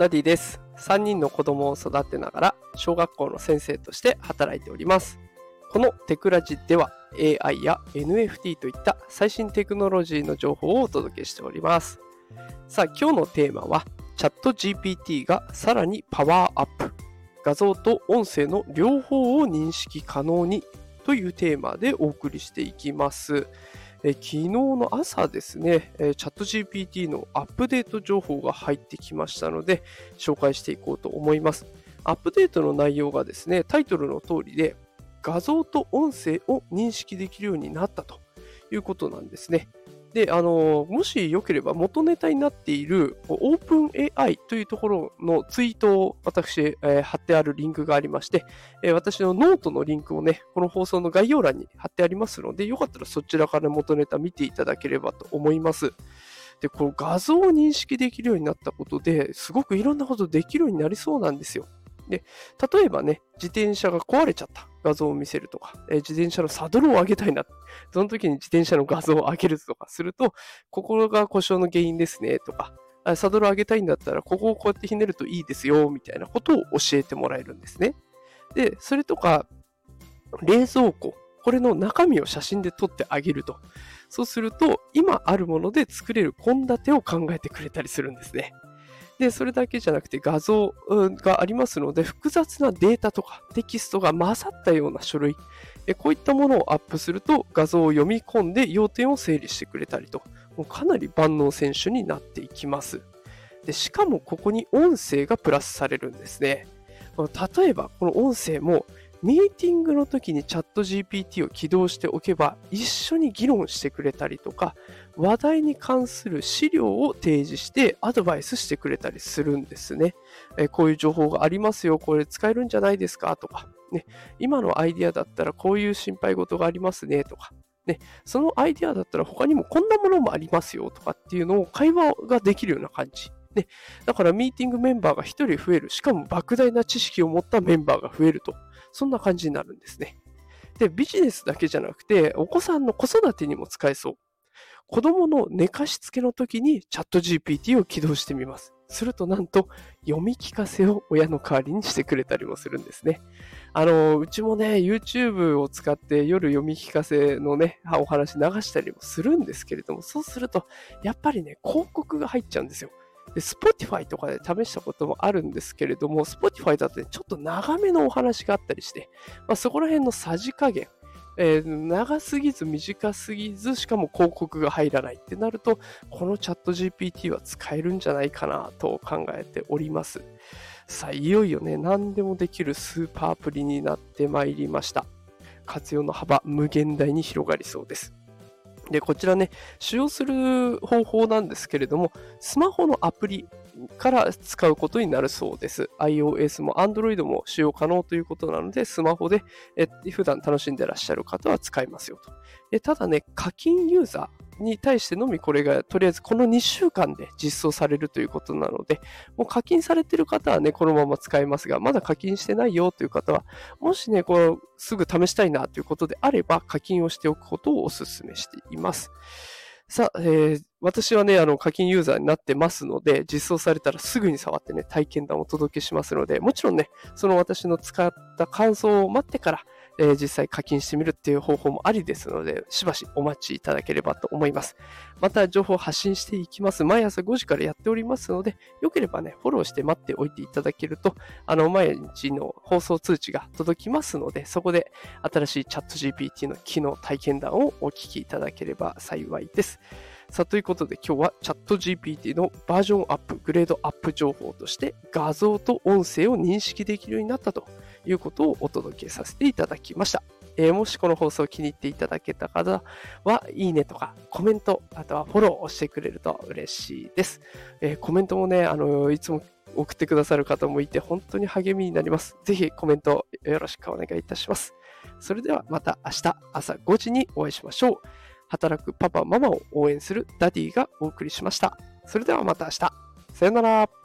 ダディです。3人の子供を育てながら小学校の先生として働いております。このテクラジでは AI や NFT といった最新テクノロジーの情報をお届けしております。さあ、今日のテーマはチャット GPT がさらにパワーアップ。画像と音声の両方を認識可能にというテーマでお送りしていきます。え昨日の朝ですね、えチャット GPT のアップデート情報が入ってきましたので、紹介していこうと思います。アップデートの内容がですね、タイトルの通りで、画像と音声を認識できるようになったということなんですね。で、あの、もしよければ元ネタになっているオープン AI というところのツイートを私、えー、貼ってあるリンクがありまして、えー、私のノートのリンクをね、この放送の概要欄に貼ってありますので、よかったらそちらから元ネタ見ていただければと思います。で、この画像を認識できるようになったことで、すごくいろんなことできるようになりそうなんですよ。で、例えばね、自転車が壊れちゃった画像を見せるとか、えー、自転車のサドルを上げたいな。その時に自転車の画像を上げるとかすると、ここが故障の原因ですねとか、サドルを上げたいんだったら、ここをこうやってひねるといいですよ、みたいなことを教えてもらえるんですね。で、それとか、冷蔵庫、これの中身を写真で撮ってあげると。そうすると、今あるもので作れる献立を考えてくれたりするんですね。で、それだけじゃなくて画像がありますので、複雑なデータとかテキストが混ざったような書類、こういったものをアップすると画像を読み込んで要点を整理してくれたりと、もうかなり万能選手になっていきます。でしかもここに音声がプラスされるんですね。例えばこの音声もミーティングの時にチャット GPT を起動しておけば一緒に議論してくれたりとか話題に関する資料を提示してアドバイスしてくれたりするんですね。えこういう情報がありますよ、これ使えるんじゃないですか？とか、ね、今のアイディアだったらこういう心配事がありますね？とか、ね、そのアイディアだったら他にもこんなものもありますよ？とかっていうのを会話ができるような感じ。ね、だからミーティングメンバーが1人増える。しかも莫大な知識を持ったメンバーが増えると。そんな感じになるんですね。で、ビジネスだけじゃなくて、お子さんの子育てにも使えそう。子供の寝かしつけの時にチャット GPT を起動してみます。するとなんと読み聞かせを親の代わりにしてくれたりもするんですね。あの、うちもね、YouTube を使って夜読み聞かせのね、お話流したりもするんですけれども、そうすると、やっぱりね、広告が入っちゃうんですよ。で、Spotify とかで試したこともあるんですけれども、Spotify だとね、ちょっと長めのお話があったりして、まあ、そこら辺のさじ加減、えー、長すぎず短すぎず、しかも広告が入らないってなると、このチャット GPT は使えるんじゃないかなと考えております。さあ、いよいよね、何でもできるスーパーアプリになってまいりました。活用の幅、無限大に広がりそうです。で、こちらね、使用する方法なんですけれども、スマホのアプリから使うことになるそうです。iOS も Android も使用可能ということなので、スマホでえ普段楽しんでらっしゃる方は使いますよと。ただね、課金ユーザー、に対してのみこれがとりあえずこの2週間で実装されるということなので、もう課金されてる方はね、このまま使えますが、まだ課金してないよという方は、もしね、こうすぐ試したいなということであれば、課金をしておくことをお勧めしています。さあ、えー、私はね、あの、課金ユーザーになってますので、実装されたらすぐに触ってね、体験談をお届けしますので、もちろんね、その私の使った感想を待ってから、えー、実際課金してみるっていう方法もありですので、しばしお待ちいただければと思います。また情報を発信していきます。毎朝5時からやっておりますので、よければね、フォローして待っておいていただけると、あの、毎日の放送通知が届きますので、そこで新しいチャット GPT の機能体験談をお聞きいただければ幸いです。さあ、ということで今日はチャット GPT のバージョンアップ、グレードアップ情報として画像と音声を認識できるようになったということをお届けさせていただきました。えー、もしこの放送を気に入っていただけた方は、いいねとかコメント、あとはフォローをしてくれると嬉しいです。えー、コメントもね、あのいつも送ってくださる方もいて、本当に励みになります。ぜひコメントよろしくお願いいたします。それではまた明日朝5時にお会いしましょう。働くパパママを応援するダディがお送りしました。それではまた明日。さよなら。